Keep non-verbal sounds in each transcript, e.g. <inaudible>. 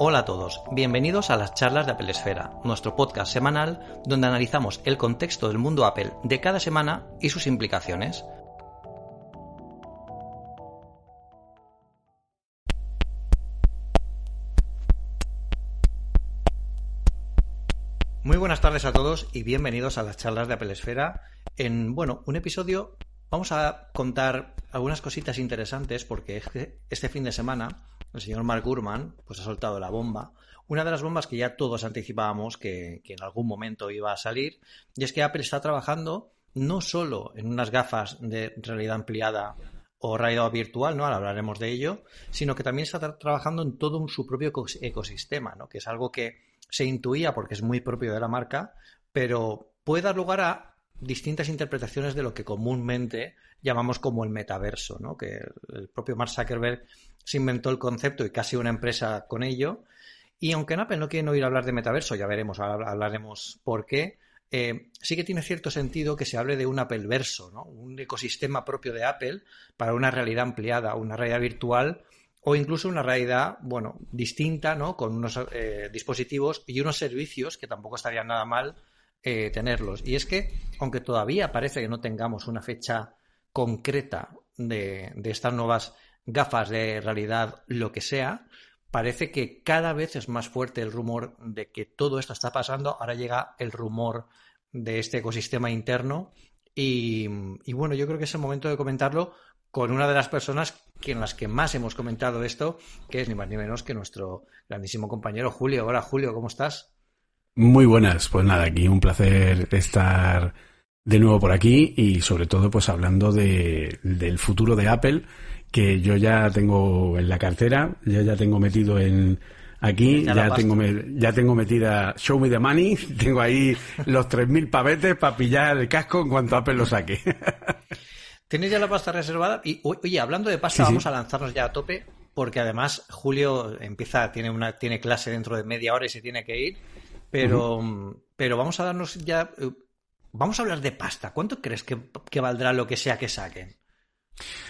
Hola a todos, bienvenidos a las charlas de Apple Esfera, nuestro podcast semanal donde analizamos el contexto del mundo Apple de cada semana y sus implicaciones. Muy buenas tardes a todos y bienvenidos a las charlas de Apple Esfera. En, bueno, un episodio vamos a contar algunas cositas interesantes porque este fin de semana el señor Mark Gurman pues ha soltado la bomba. Una de las bombas que ya todos anticipábamos que, en algún momento iba a salir, y es que Apple está trabajando no solo en unas gafas de realidad ampliada o realidad virtual, ¿no? Hablaremos de ello, sino que también está trabajando en todo su propio ecosistema, ¿no? Que es algo que se intuía porque es muy propio de la marca, pero puede dar lugar a distintas interpretaciones de lo que comúnmente llamamos como el metaverso, ¿no? Que el propio Mark Zuckerberg se inventó el concepto y casi una empresa con ello. Y aunque en Apple no quieren oír hablar de metaverso, ya veremos, hablaremos por qué, eh, sí que tiene cierto sentido que se hable de un Apple verso, ¿no? un ecosistema propio de Apple para una realidad ampliada, una realidad virtual o incluso una realidad, bueno, distinta, ¿no? Con unos eh, dispositivos y unos servicios que tampoco estarían nada mal eh, tenerlos. Y es que, aunque todavía parece que no tengamos una fecha concreta de, estas nuevas gafas de realidad, lo que sea, parece que cada vez es más fuerte el rumor de que todo esto está pasando. Ahora llega el rumor de este ecosistema interno. Y, bueno, yo creo que es el momento de comentarlo con una de las personas que en las que más hemos comentado esto, que es ni más ni menos que nuestro grandísimo compañero Julio. Hola Julio, ¿cómo estás? Muy buenas, pues nada, aquí un placer estar de nuevo por aquí y sobre todo pues hablando de, del futuro de Apple que yo ya tengo en la cartera, ya ya tengo metido en aquí, ya, tengo ya tengo metida Show Me the Money, <laughs> tengo ahí los 3.000 pavetes para pillar el casco en cuanto Apple lo saque. <laughs> ¿Tienes ya la pasta reservada? Y oye, hablando de pasta, vamos a lanzarnos ya a tope, porque además Julio empieza, tiene una, tiene clase dentro de media hora y se tiene que ir. Pero, pero vamos a darnos ya. Eh, vamos a hablar de pasta. ¿Cuánto crees que valdrá lo que sea que saquen?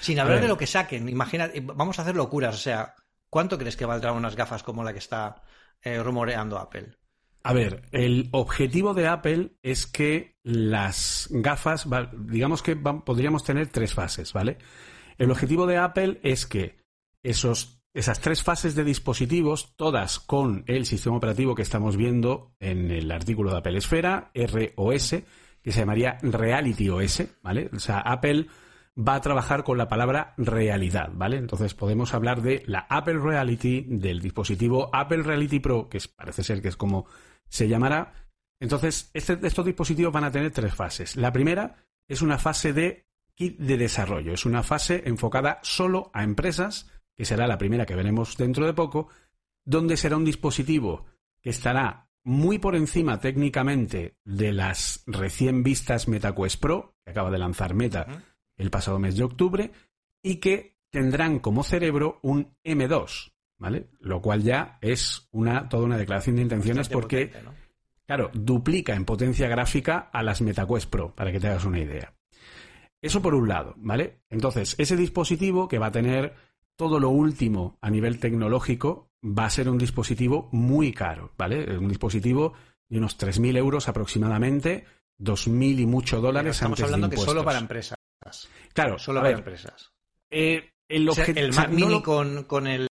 Sin hablar de lo que saquen, imagina, vamos a hacer locuras, o sea, ¿cuánto crees que valdrán unas gafas como la que está eh, rumoreando Apple? A ver, el objetivo de Apple es que las gafas, digamos que podríamos tener tres fases, ¿vale? El objetivo de Apple es que esos, esas tres fases de dispositivos, todas con el sistema operativo que estamos viendo en el artículo de Apple Esfera, ROS, que se llamaría Reality OS, ¿vale? O sea, Apple va a trabajar con la palabra realidad, ¿vale? Entonces podemos hablar de la Apple Reality, del dispositivo Apple Reality Pro, que parece ser que es como se llamará. Entonces, este, estos dispositivos van a tener tres fases. La primera es una fase de kit de desarrollo, es una fase enfocada solo a empresas, que será la primera que veremos dentro de poco, donde será un dispositivo que estará muy por encima técnicamente de las recién vistas MetaQuest Pro, que acaba de lanzar Meta, el pasado mes de octubre y que tendrán como cerebro un M2, ¿vale? Lo cual ya es una, toda una declaración de intenciones porque, claro, duplica en potencia gráfica a las MetaQuest Pro, para que te hagas una idea. Eso por un lado, ¿vale? Entonces, ese dispositivo que va a tener todo lo último a nivel tecnológico va a ser un dispositivo muy caro, ¿vale? Un dispositivo de unos 3.000 euros aproximadamente, 2.000 y mucho dólares estamos hablando que solo para empresas. Claro, solo para empresas. Eh, el, Mac Mini con, con, el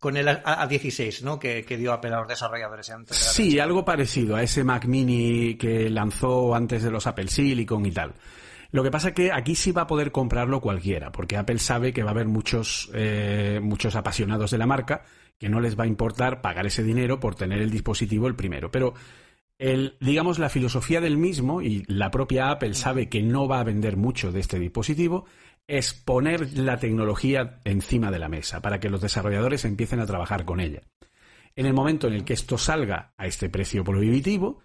con el A16, ¿no? Que, dio Apple a los desarrolladores antes. sí, algo parecido a ese Mac Mini que lanzó antes de los Apple Silicon y tal. Lo que pasa es que aquí sí va a poder comprarlo cualquiera, porque Apple sabe que va a haber muchos, eh, muchos apasionados de la marca que no les va a importar pagar ese dinero por tener el dispositivo el primero. Pero el, digamos, la filosofía del mismo, y la propia Apple sabe que no va a vender mucho de este dispositivo, es poner la tecnología encima de la mesa para que los desarrolladores empiecen a trabajar con ella. En el momento en el que esto salga a este precio prohibitivo,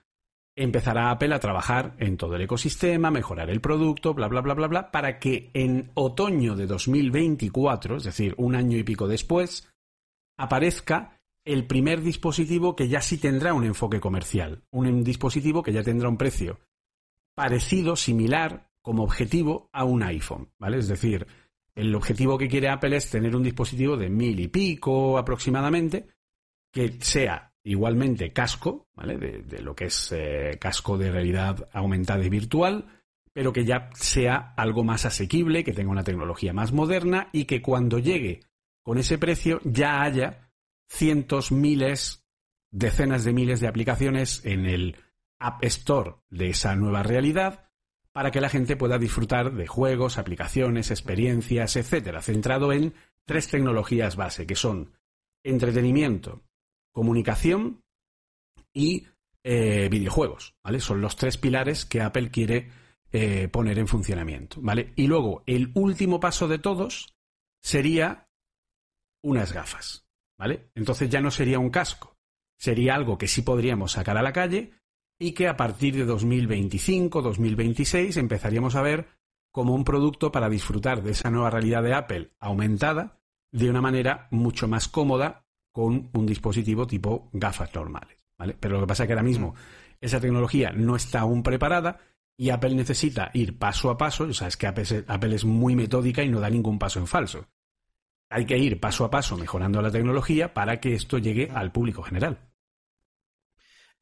empezará Apple a trabajar en todo el ecosistema, mejorar el producto, bla, bla, bla, bla, bla, para que en otoño de 2024, es decir, un año y pico después, aparezca el primer dispositivo que ya sí tendrá un enfoque comercial, un dispositivo que ya tendrá un precio parecido, similar, como objetivo a un iPhone, ¿vale? Es decir, el objetivo que quiere Apple es tener un dispositivo de mil y pico aproximadamente, que sea igualmente casco, ¿vale? De, lo que es eh, casco de realidad aumentada y virtual, pero que ya sea algo más asequible, que tenga una tecnología más moderna y que cuando llegue con ese precio ya haya cientos, miles, decenas de miles de aplicaciones en el App Store de esa nueva realidad para que la gente pueda disfrutar de juegos, aplicaciones, experiencias, etcétera, centrado en tres tecnologías base, que son entretenimiento, comunicación y eh, videojuegos. Son los tres pilares que Apple quiere eh, poner en funcionamiento. Y luego, el último paso de todos sería unas gafas, ¿vale? Entonces ya no sería un casco, sería algo que sí podríamos sacar a la calle y que a partir de 2025, 2026 empezaríamos a ver como un producto para disfrutar de esa nueva realidad de Apple aumentada de una manera mucho más cómoda con un dispositivo tipo gafas normales. ¿vale? Pero lo que pasa es que ahora mismo esa tecnología no está aún preparada y Apple necesita ir paso a paso. O sea, es que Apple es muy metódica y no da ningún paso en falso. Hay que ir paso a paso mejorando la tecnología para que esto llegue al público general.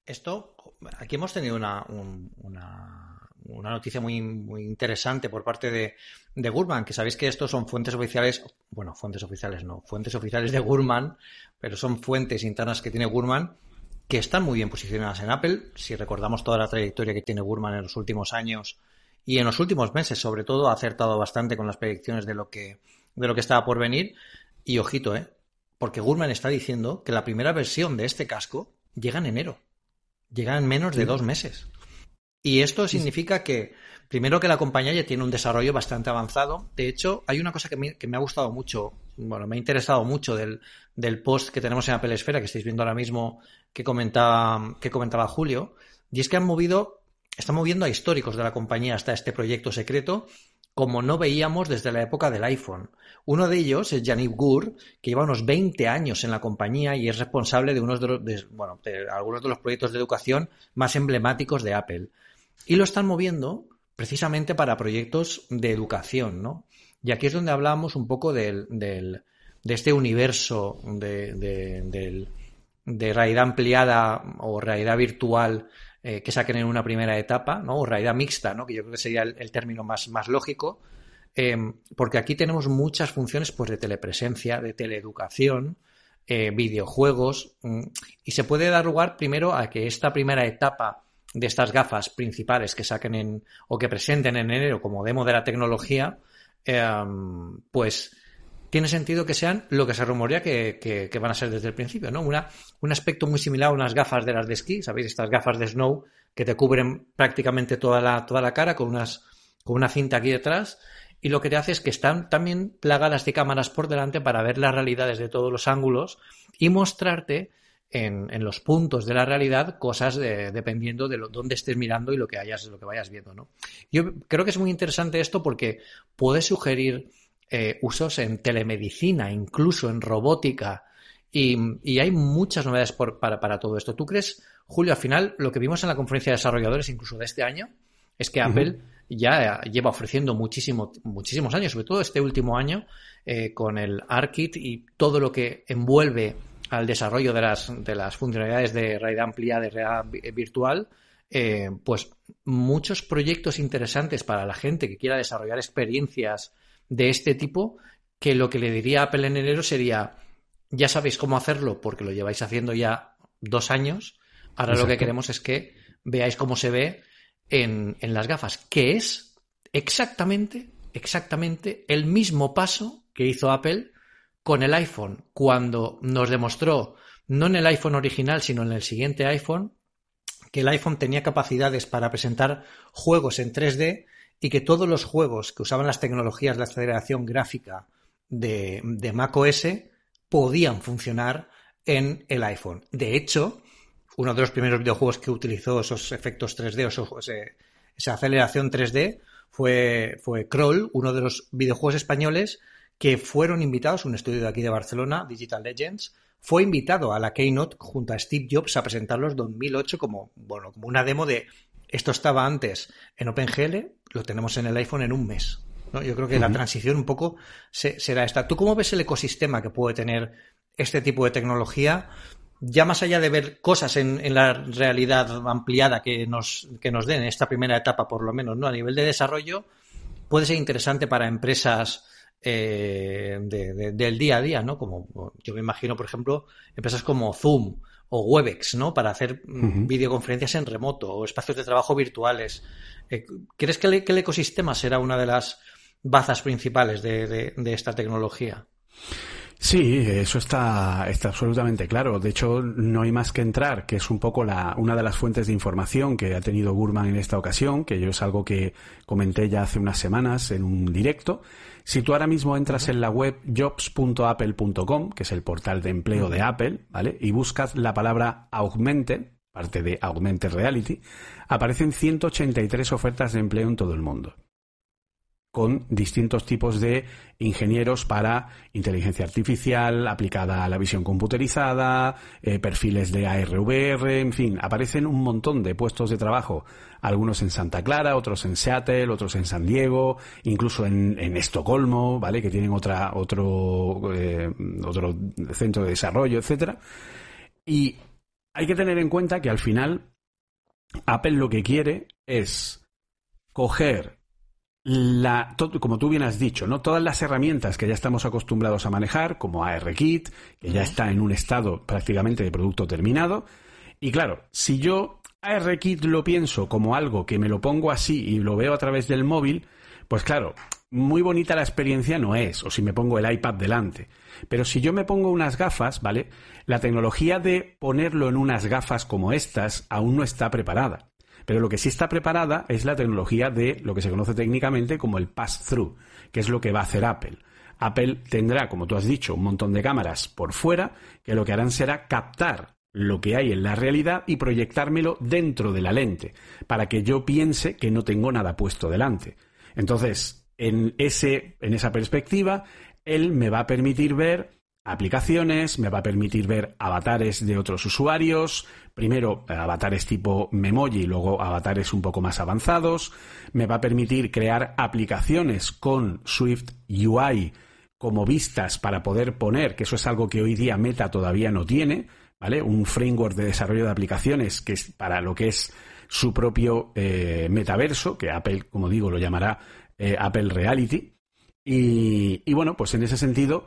Esto, aquí hemos tenido una, una, noticia muy, muy, interesante por parte de, de Gurman, que sabéis que estos son fuentes oficiales, bueno, fuentes oficiales no, fuentes oficiales de Gurman, pero son fuentes internas que tiene Gurman que están muy bien posicionadas en Apple. Si recordamos toda la trayectoria que tiene Gurman en los últimos años y en los últimos meses, sobre todo, ha acertado bastante con las predicciones de lo que, de lo que estaba por venir. Y ojito, ¿eh? Porque Gurman está diciendo que la primera versión de este casco llega en enero. Llega en menos de dos meses. Y esto significa que, primero que la compañía ya tiene un desarrollo bastante avanzado. De hecho, hay una cosa que me, que me ha gustado mucho, bueno, me ha interesado mucho del, del, post que tenemos en Apple Esfera, que estáis viendo ahora mismo, que comentaba, que comentaba Julio, y es que han movido, están moviendo a históricos de la compañía hasta este proyecto secreto, como no veíamos desde la época del iPhone. Uno de ellos es Janib Gur, que lleva unos 20 años en la compañía y es responsable de, unos de, los, bueno, de algunos de los proyectos de educación más emblemáticos de Apple. Y lo están moviendo precisamente para proyectos de educación, ¿no? Y aquí es donde hablamos un poco del, del, de este universo de, de, de, realidad ampliada o realidad virtual eh, que saquen en una primera etapa, ¿no? O realidad mixta, ¿no? Que yo creo que sería el, el término más, más lógico Em, porque aquí tenemos muchas funciones pues, de telepresencia, de teleeducación, eh, videojuegos, mm, y se puede dar lugar primero a que esta primera etapa de estas gafas principales que saquen en o que presenten en enero como demo de la tecnología, em, pues tiene sentido que sean lo que se rumorea que, van a ser desde el principio, ¿no? Una, un aspecto muy similar a unas gafas de las de esquí, ¿sabéis? Estas gafas de snow que te cubren prácticamente toda la, toda la cara con, unas, con una cinta aquí detrás y lo que te hace es que están también plagadas de cámaras por delante para ver las realidades de todos los ángulos y mostrarte en, los puntos de la realidad cosas dependiendo de lo, dónde estés mirando y lo que hayas, lo que vayas viendo. ¿no? Yo creo que es muy interesante esto porque puede sugerir eh, usos en telemedicina, incluso en robótica, y, hay muchas novedades para, para, todo esto. ¿Tú crees, Julio, al final lo que vimos en la conferencia de desarrolladores, incluso de este año, es que Apple ya lleva ofreciendo muchísimo, muchísimos años, sobre todo este último año, eh, con el ARKit y todo lo que envuelve al desarrollo de las, de las funcionalidades de realidad amplia, de realidad virtual, eh, pues muchos proyectos interesantes para la gente que quiera desarrollar experiencias de este tipo, que lo que le diría a Apple en enero sería, ya sabéis cómo hacerlo porque lo lleváis haciendo ya dos años, ahora lo que queremos es que veáis cómo se ve en, las gafas, que es exactamente, exactamente el mismo paso que hizo Apple con el iPhone cuando nos demostró, no en el iPhone original, sino en el siguiente iPhone, que el iPhone tenía capacidades para presentar juegos en 3D y que todos los juegos que usaban las tecnologías de aceleración gráfica de, macOS podían funcionar en el iPhone. De hecho, uno de los primeros videojuegos que utilizó esos efectos 3D, o esa aceleración 3D, fue, fue Crawl, uno de los videojuegos españoles que fueron invitados, un estudio de aquí de Barcelona, Digital Legends, fue invitado a la Keynote junto a Steve Jobs a presentarlos en 2008 como, bueno, como una demo de esto estaba antes en OpenGL, lo tenemos en el iPhone en un mes. ¿no? Yo creo que la transición un poco será esta. ¿Tú cómo ves el ecosistema que puede tener este tipo de tecnología ya más allá de ver cosas en, la realidad ampliada que nos, que nos den en esta primera etapa, por lo menos, ¿no? A nivel de desarrollo, puede ser interesante para empresas eh, del día a día, ¿no? Como yo me imagino, por ejemplo, empresas como Zoom o Webex, ¿no? Para hacer videoconferencias en remoto o espacios de trabajo virtuales. Eh, ¿Crees que el, ecosistema será una de las bazas principales de, esta tecnología? Sí, eso está, está absolutamente claro. De hecho, no hay más que entrar, que es un poco la, una de las fuentes de información que ha tenido Gurman en esta ocasión, que yo es algo que comenté ya hace unas semanas en un directo. Si tú ahora mismo entras en la web jobs.apple.com, que es el portal de empleo de Apple, ¿vale? Y buscas la palabra augmented, parte de augmented reality, aparecen 183 ofertas de empleo en todo el mundo con distintos tipos de ingenieros para inteligencia artificial aplicada a la visión computerizada, eh, perfiles de ARVR, en fin, aparecen un montón de puestos de trabajo, algunos en Santa Clara, otros en Seattle, otros en San Diego, incluso en, Estocolmo, ¿vale? Que tienen otra, otro, eh, otro centro de desarrollo, etcétera. Y hay que tener en cuenta que al final Apple lo que quiere es coger la, como tú bien has dicho, ¿no? Todas las herramientas que ya estamos acostumbrados a manejar, como ARKit, que ya está en un estado prácticamente de producto terminado. Y claro, si yo ARKit lo pienso como algo que me lo pongo así y lo veo a través del móvil, pues claro, muy bonita la experiencia no es, o si me pongo el iPad delante. Pero si yo me pongo unas gafas, ¿vale? La tecnología de ponerlo en unas gafas como estas aún no está preparada. Pero lo que sí está preparada es la tecnología de lo que se conoce técnicamente como el pass-through, que es lo que va a hacer Apple. Apple tendrá, como tú has dicho, un montón de cámaras por fuera que lo que harán será captar lo que hay en la realidad y proyectármelo dentro de la lente, para que yo piense que no tengo nada puesto delante. Entonces, en, ese, en esa perspectiva, él me va a permitir ver aplicaciones, me va a permitir ver avatares de otros usuarios, primero avatares tipo Memoji luego avatares un poco más avanzados, me va a permitir crear aplicaciones con Swift UI como vistas para poder poner, que eso es algo que hoy día Meta todavía no tiene, ¿vale? Un framework de desarrollo de aplicaciones que es para lo que es su propio eh, metaverso, que Apple, como digo, lo llamará eh, Apple Reality. Y bueno, pues en ese sentido,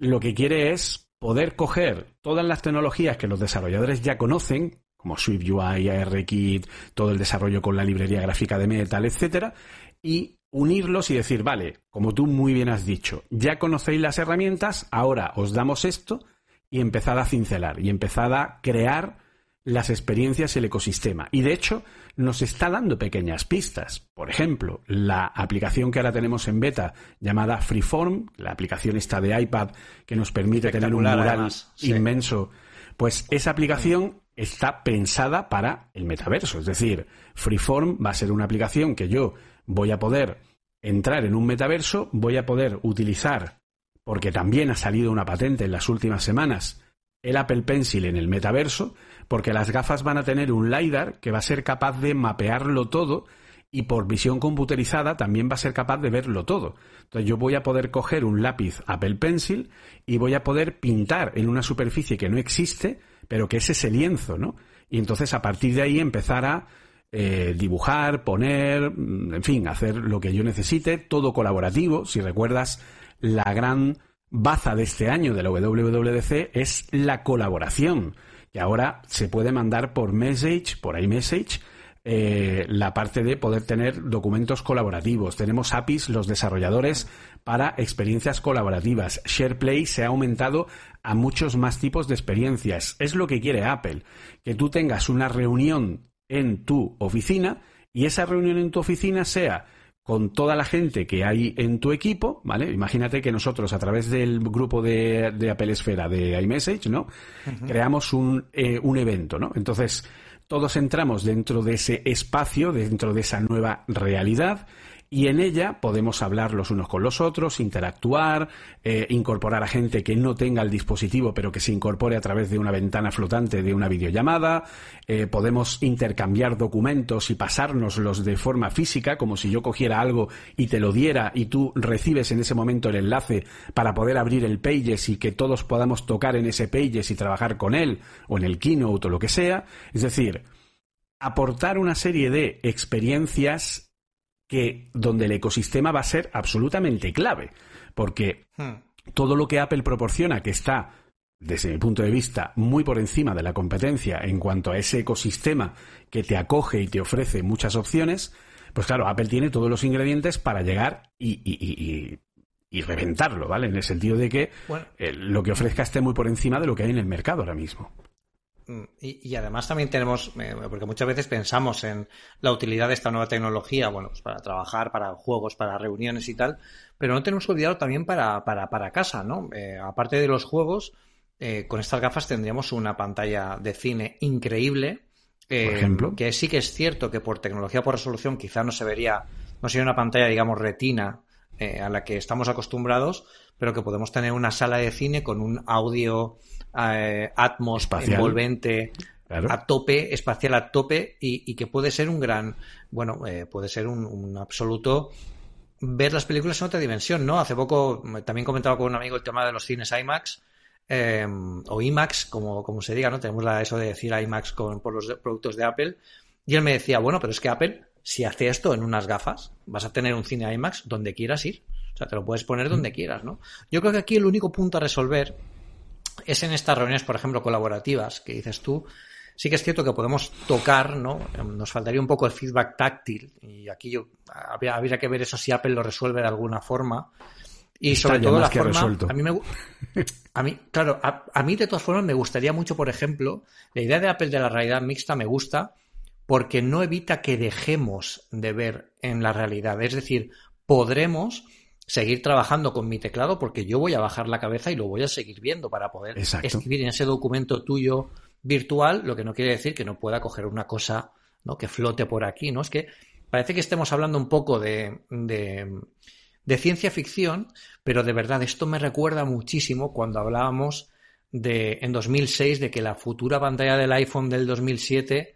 lo que quiere es poder coger todas las tecnologías que los desarrolladores ya conocen, como SwiftUI, ARKit, todo el desarrollo con la librería gráfica de Metal, etcétera, y unirlos y decir, vale, como tú muy bien has dicho, ya conocéis las herramientas, ahora os damos esto y empezad a cincelar y empezad a crear las experiencias y el ecosistema. Y de hecho, nos está dando pequeñas pistas. Por ejemplo, la aplicación que ahora tenemos en beta llamada Freeform, la aplicación está de iPad que nos permite tener un mural inmenso, pues esa aplicación está pensada para el metaverso. Es decir, Freeform va a ser una aplicación que yo voy a poder entrar en un metaverso, voy a poder utilizar, porque también ha salido una patente en las últimas semanas, el Apple Pencil en el metaverso, porque las gafas van a tener un LiDAR que va a ser capaz de mapearlo todo y por visión computerizada también va a ser capaz de verlo todo. Entonces yo voy a poder coger un lápiz Apple Pencil y voy a poder pintar en una superficie que no existe, pero que es ese lienzo, ¿no? Y entonces a partir de ahí empezar a eh, dibujar, poner, mm, en fin, hacer lo que yo necesite, todo colaborativo. Si recuerdas, la gran baza de este año de la WWDC es la colaboración que ahora se puede mandar por message, por iMessage, eh, la parte de poder tener documentos colaborativos. Tenemos APIs, los desarrolladores, para experiencias colaborativas. SharePlay se ha aumentado a muchos más tipos de experiencias. Es lo que quiere Apple, que tú tengas una reunión en tu oficina y esa reunión en tu oficina sea con toda la gente que hay en tu equipo, ¿vale? Imagínate que nosotros a través del grupo de, de Apple Esfera de iMessage, ¿no? Creamos un, eh, un evento, ¿no? Entonces, todos entramos dentro de ese espacio, dentro de esa nueva realidad, y en ella podemos hablar los unos con los otros, interactuar, eh, incorporar a gente que no tenga el dispositivo pero que se incorpore a través de una ventana flotante de una videollamada, eh, podemos intercambiar documentos y pasárnoslos de forma física, como si yo cogiera algo y te lo diera y tú recibes en ese momento el enlace para poder abrir el Pages y que todos podamos tocar en ese Pages y trabajar con él o en el Keynote o lo que sea. Es decir, aportar una serie de experiencias que donde el ecosistema va a ser absolutamente clave, porque hmm. todo lo que Apple proporciona, que está desde mi punto de vista, muy por encima de la competencia en cuanto a ese ecosistema que te acoge y te ofrece muchas opciones, pues claro, Apple tiene todos los ingredientes para llegar y, reventarlo, ¿vale? En el sentido de que eh, lo que ofrezca esté muy por encima de lo que hay en el mercado ahora mismo. Mm, y, además también tenemos, eh, porque muchas veces pensamos en la utilidad de esta nueva tecnología, bueno, pues para trabajar, para juegos, para reuniones y tal, pero no tenemos olvidado también para, para, casa, ¿no? Eh, aparte de los juegos, eh, con estas gafas tendríamos una pantalla de cine increíble. por ejemplo. Que sí que es cierto que por tecnología, por resolución, quizá no se vería, no sería una pantalla, digamos, retina a la que estamos acostumbrados, pero que podemos tener una sala de cine con un audio eh, Atmos envolvente a tope, espacial a tope y, que puede ser un gran, bueno, eh, puede ser un, absoluto ver las películas en otra dimensión, ¿no? Hace poco también comentaba con un amigo el tema de los cines IMAX em, o IMAX, como, como se diga, ¿no? Tenemos la, eso de decir IMAX con, por los productos de Apple y él me decía, bueno, pero es que Apple, si hace esto en unas gafas, vas a tener un cine IMAX donde quieras ir. O sea, te lo puedes poner donde quieras, ¿no? Yo creo que aquí el único punto a resolver es en estas reuniones, por ejemplo, colaborativas, que dices tú, sí que es cierto que podemos tocar, ¿no? Nos faltaría un poco el feedback táctil y aquí yo habría, que ver eso si Apple lo resuelve de alguna forma. Y sobre todo la forma, a mí me <laughs> a mí, claro, a, mí de todas formas me gustaría mucho, por ejemplo, la idea de Apple de la realidad mixta me gusta porque no evita que dejemos de ver en la realidad. Es decir, podremos seguir trabajando con mi teclado porque yo voy a bajar la cabeza y lo voy a seguir viendo para poder escribir en ese documento tuyo virtual, lo que no quiere decir que no pueda coger una cosa ¿no? que flote por aquí, ¿no? Es que parece que estemos hablando un poco de, de, ciencia ficción, pero de verdad esto me recuerda muchísimo cuando hablábamos de en 2006 de que la futura pantalla del iPhone del 2007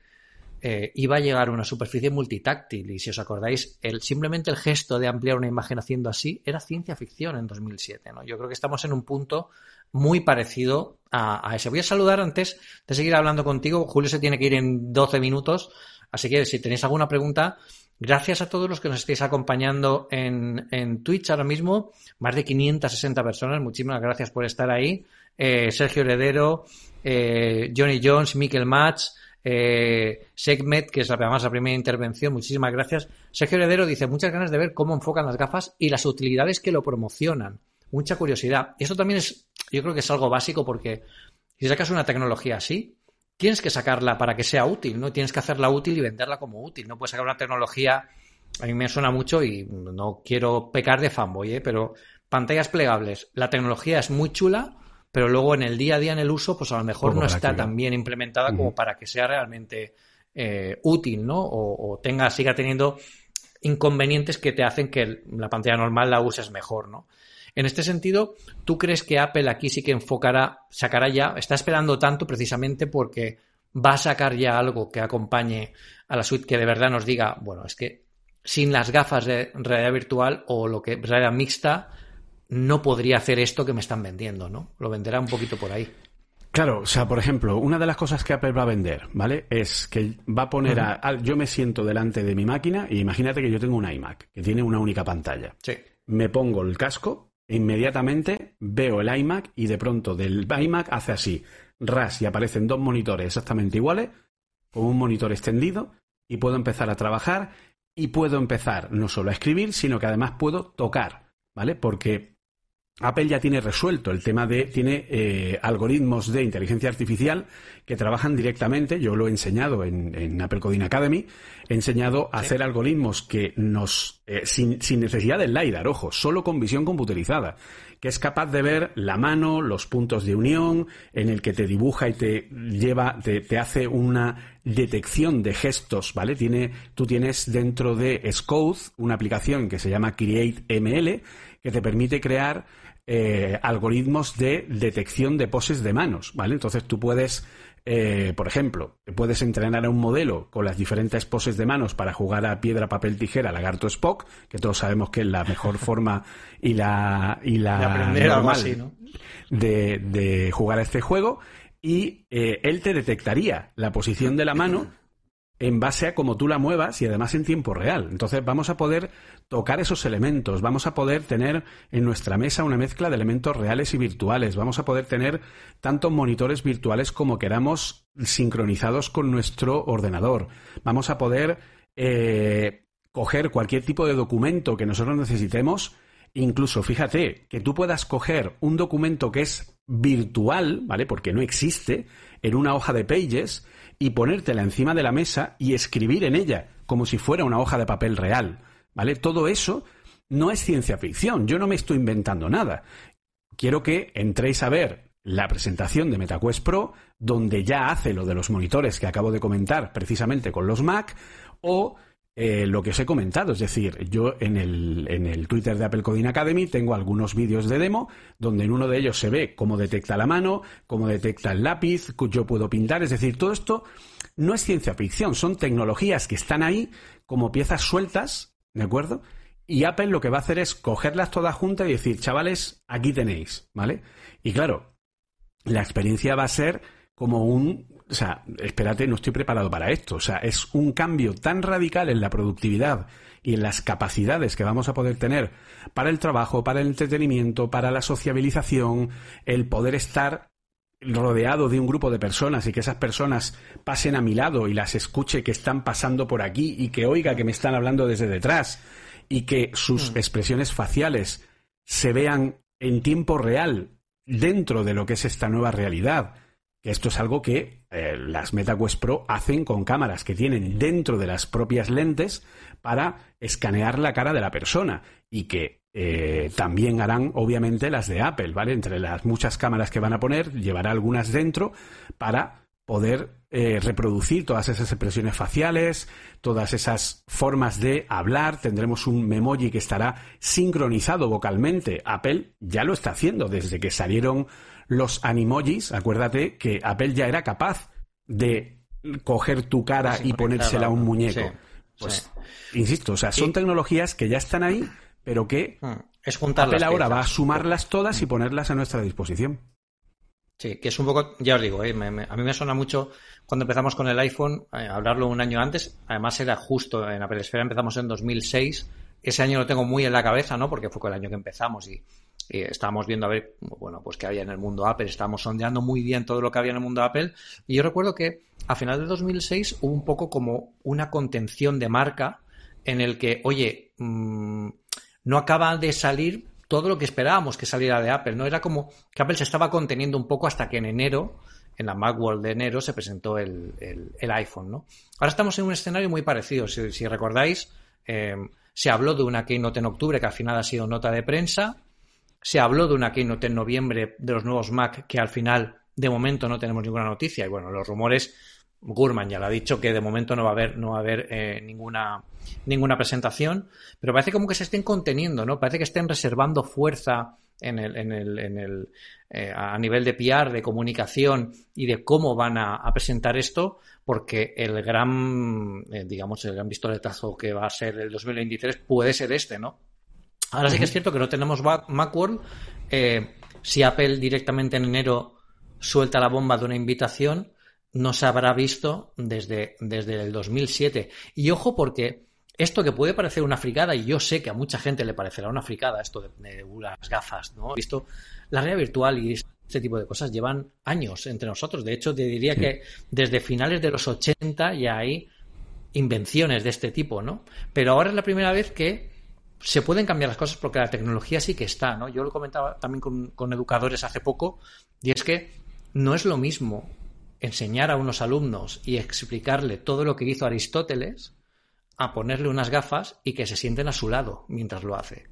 eh, iba a llegar a una superficie multitáctil. Y si os acordáis, el, simplemente el gesto de ampliar una imagen haciendo así era ciencia ficción en 2007. ¿no? Yo creo que estamos en un punto muy parecido a, ese. Voy a saludar antes de seguir hablando contigo. Julio se tiene que ir en 12 minutos. Así que si tenéis alguna pregunta, gracias a todos los que nos estáis acompañando en, en Twitch ahora mismo. Más de 560 personas. Muchísimas gracias por estar ahí. Eh, Sergio Heredero, eh, Johnny Jones, Mikel Match, eh, Segmet, que es además la primera intervención, muchísimas gracias. Sergio Heredero dice, muchas ganas de ver cómo enfocan las gafas y las utilidades que lo promocionan. Mucha curiosidad. Eso también es, yo creo que es algo básico porque si sacas una tecnología así, tienes que sacarla para que sea útil, ¿no? Tienes que hacerla útil y venderla como útil. No puedes sacar una tecnología, a mí me suena mucho y no quiero pecar de fanboy, ¿eh? pero pantallas plegables. La tecnología es muy chula, pero luego en el día a día en el uso, pues a lo mejor no está tan bien implementada como para que sea realmente eh, útil, ¿no? O, tenga, siga teniendo inconvenientes que te hacen que la pantalla normal la uses mejor, ¿no? En este sentido, ¿tú crees que Apple aquí sí que enfocará, sacará ya, está esperando tanto precisamente porque va a sacar ya algo que acompañe a la suite que de verdad nos diga, bueno, es que sin las gafas de realidad virtual o lo que realidad mixta, no podría hacer esto que me están vendiendo, ¿no? Lo venderá un poquito por ahí. Claro, o sea, por ejemplo, una de las cosas que Apple va a vender, ¿vale? Es que va a poner a, Yo me siento delante de mi máquina y imagínate que yo tengo un iMac que tiene una única pantalla. Sí. Me pongo el casco, e inmediatamente veo el iMac y de pronto del iMac hace así, ras y aparecen dos monitores exactamente iguales, con un monitor extendido y puedo empezar a trabajar y puedo empezar no solo a escribir, sino que además puedo tocar, ¿vale? Porque Apple ya tiene resuelto el tema de, tiene eh, algoritmos de inteligencia artificial que trabajan directamente, yo lo he enseñado en, Apple Coding Academy, he enseñado a hacer algoritmos que nos, eh, sin, necesidad del LiDAR, ojo, solo con visión computerizada, que es capaz de ver la mano, los puntos de unión, en el que te dibuja y te lleva, te, te hace una detección de gestos, ¿vale? Tiene, tú tienes dentro de Scode una aplicación que se llama Create ML que te permite crear eh, algoritmos de detección de poses de manos, ¿vale? Entonces tú puedes, eh, por ejemplo, puedes entrenar a un modelo con las diferentes poses de manos para jugar a piedra, papel, tijera, lagarto, Spock, que todos sabemos que es la mejor forma y la, y la normal de, de, jugar a este juego. Y eh, él te detectaría la posición de la mano en base a cómo tú la muevas y además en tiempo real. Entonces vamos a poder tocar esos elementos, vamos a poder tener en nuestra mesa una mezcla de elementos reales y virtuales, vamos a poder tener tantos monitores virtuales como queramos sincronizados con nuestro ordenador, vamos a poder eh, coger cualquier tipo de documento que nosotros necesitemos, incluso fíjate que tú puedas coger un documento que es virtual, ¿vale? Porque no existe, en una hoja de pages, y ponértela encima de la mesa y escribir en ella, como si fuera una hoja de papel real. ¿Vale? Todo eso no es ciencia ficción. Yo no me estoy inventando nada. Quiero que entréis a ver la presentación de MetaQuest Pro, donde ya hace lo de los monitores que acabo de comentar precisamente con los Mac, o eh, lo que os he comentado. Es decir, yo en el, en el Twitter de Apple Coding Academy tengo algunos vídeos de demo donde en uno de ellos se ve cómo detecta la mano, cómo detecta el lápiz, yo puedo pintar. Es decir, todo esto no es ciencia ficción, son tecnologías que están ahí como piezas sueltas, ¿de acuerdo? Y Apple lo que va a hacer es cogerlas todas juntas y decir, chavales, aquí tenéis, ¿vale? Y claro, la experiencia va a ser como un o sea, espérate, no estoy preparado para esto. O sea, es un cambio tan radical en la productividad y en las capacidades que vamos a poder tener para el trabajo, para el entretenimiento, para la sociabilización, el poder estar rodeado de un grupo de personas y que esas personas pasen a mi lado y las escuche que están pasando por aquí y que oiga que me están hablando desde detrás y que sus mm. expresiones faciales se vean en tiempo real dentro de lo que es esta nueva realidad esto es algo que eh, las MetaQuest Pro hacen con cámaras que tienen dentro de las propias lentes para escanear la cara de la persona y que eh, también harán obviamente las de Apple, ¿vale? Entre las muchas cámaras que van a poner, llevará algunas dentro para poder eh, reproducir todas esas expresiones faciales, todas esas formas de hablar. Tendremos un memoji que estará sincronizado vocalmente. Apple ya lo está haciendo desde que salieron los animojis, acuérdate que Apple ya era capaz de coger tu cara y ponérsela a un muñeco. pues, insisto, o sea, son tecnologías que ya están ahí, pero que hmm, es Apple ahora va a sumarlas todas y ponerlas a nuestra disposición. Sí, que es un poco, ya os digo, eh, a mí me suena mucho cuando empezamos con el iPhone, eh, hablarlo un año antes, además era justo en Apple Esfera, empezamos en 2006, ese año lo tengo muy en la cabeza, ¿no? Porque fue el año que empezamos y, estábamos viendo a ver, bueno, pues qué había en el mundo Apple, estábamos sondeando muy bien todo lo que había en el mundo Apple. Y yo recuerdo que a final de 2006 hubo un poco como una contención de marca en el que, oye, mm, no acaba de salir todo lo que esperábamos que saliera de Apple, ¿no? Era como que Apple se estaba conteniendo un poco hasta que en enero, en la Macworld de enero, se presentó el, iPhone, ¿no? Ahora estamos en un escenario muy parecido. Si, recordáis, eh, se habló de una keynote en octubre que al final ha sido nota de prensa. Se habló de una keynote en noviembre de los nuevos Mac que al final, de momento, no tenemos ninguna noticia. Y bueno, los rumores, Gurman ya lo ha dicho que de momento no va a haber, no va a haber eh, ninguna, ninguna presentación. Pero parece como que se estén conteniendo, ¿no? Parece que estén reservando fuerza en el, en el, en el eh, a nivel de PR, de comunicación y de cómo van a, presentar esto, porque el gran, eh, digamos, el gran pistoletazo que va a ser el 2023 puede ser este, ¿no? Ahora sí que es cierto que no tenemos Macworld. Eh, si Apple directamente en enero suelta la bomba de una invitación, no se habrá visto desde, desde el 2007. Y ojo porque esto que puede parecer una fricada, y yo sé que a mucha gente le parecerá una fricada, esto de, las gafas, ¿no? He visto la realidad virtual y este tipo de cosas llevan años entre nosotros. De hecho, te diría que desde finales de los 80 ya hay invenciones de este tipo, ¿no? Pero ahora es la primera vez que se pueden cambiar las cosas porque la tecnología sí que está, ¿no? Yo lo comentaba también con, con educadores hace poco, y es que no es lo mismo enseñar a unos alumnos y explicarle todo lo que hizo Aristóteles a ponerle unas gafas y que se sienten a su lado mientras lo hace.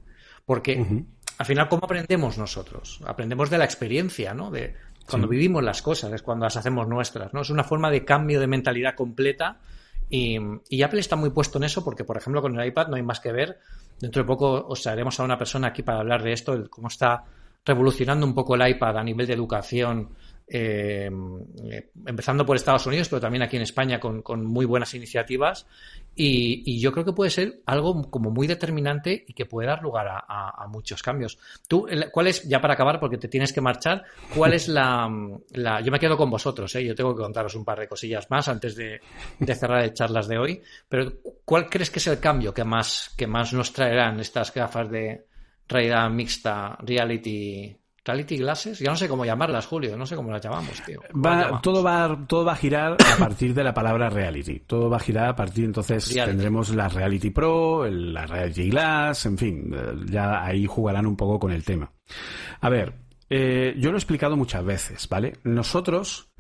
Porque al final, ¿cómo aprendemos nosotros? Aprendemos de la experiencia, ¿no? De cuando vivimos las cosas, es cuando las hacemos nuestras, ¿no? Es una forma de cambio de mentalidad completa y, y, Apple está muy puesto en eso porque, por ejemplo, con el iPad no hay más que ver. Dentro de poco os traeremos a una persona aquí para hablar de esto, de cómo está revolucionando un poco el iPad a nivel de educación eh, empezando por Estados Unidos, pero también aquí en España con, muy buenas iniciativas. Y, yo creo que puede ser algo como muy determinante y que puede dar lugar a, muchos cambios. Tú, ¿cuál es, ya para acabar, porque te tienes que marchar, cuál es la... yo me quedo con vosotros, ¿eh? yo tengo que contaros un par de cosillas más antes de, cerrar el charlas de hoy, pero ¿cuál crees que es el cambio que más, que más nos traerán estas gafas de realidad mixta, reality Reality Glasses, ya no sé cómo llamarlas, Julio, no sé cómo las llamamos, tío. todo, va, todo va a girar a partir de la palabra reality. Todo va a girar a partir, entonces tendremos la Reality Pro, la Reality Glass, en fin, eh, ya ahí jugarán un poco con el tema. A ver, eh, yo lo he explicado muchas veces, ¿vale? Nosotros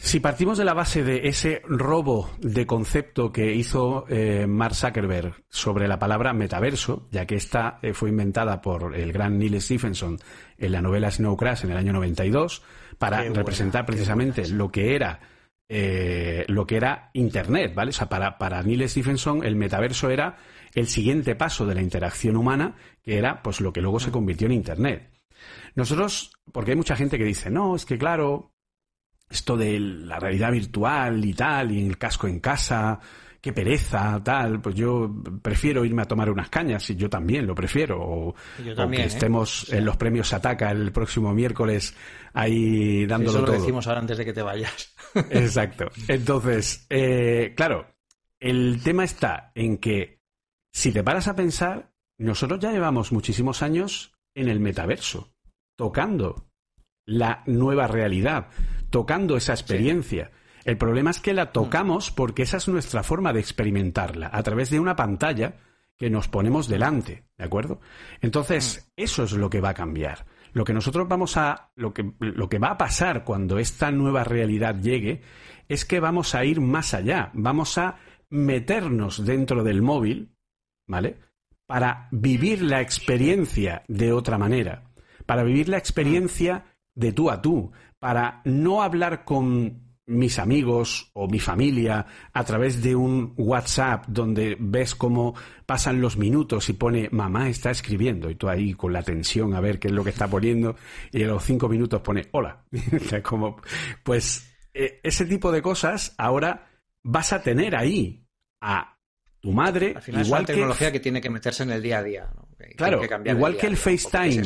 si partimos de la base de ese robo de concepto que hizo eh, Mark Zuckerberg sobre la palabra metaverso, ya que esta eh, fue inventada por el gran Neil Stephenson en la novela Snow Crash en el año 92, para representar precisamente lo que era eh, lo que era Internet, ¿vale? O sea, para, para Neil Stephenson el metaverso era el siguiente paso de la interacción humana, que era pues lo que luego se convirtió en Internet. Nosotros, porque hay mucha gente que dice, no, es que claro, esto de la realidad virtual y tal, y el casco en casa, qué pereza, tal, pues yo prefiero irme a tomar unas cañas, y yo también lo prefiero, o, que ¿eh? estemos en los premios Ataca el próximo miércoles ahí dándolo Eso lo decimos ahora antes de que te vayas. <laughs> Exacto. Entonces, eh, claro, el tema está en que si te paras a pensar, nosotros ya llevamos muchísimos años en el metaverso, tocando la nueva realidad tocando esa experiencia. El problema es que la tocamos porque esa es nuestra forma de experimentarla, a través de una pantalla que nos ponemos delante, ¿de acuerdo? Entonces, mm. eso es lo que va a cambiar. Lo que nosotros vamos a, lo que, lo que va a pasar cuando esta nueva realidad llegue es que vamos a ir más allá, vamos a meternos dentro del móvil, ¿vale? Para vivir la experiencia de otra manera, para vivir la experiencia de tú a tú, para no hablar con mis amigos o mi familia a través de un WhatsApp donde ves cómo pasan los minutos y pone mamá está escribiendo y tú ahí con la tensión a ver qué es lo que está poniendo y a los cinco minutos pone hola. <laughs> como, pues e, ese tipo de cosas ahora vas a tener ahí a tu madre. Al final igual es una tecnología que... tiene que meterse en el día a día. claro, igual que el FaceTime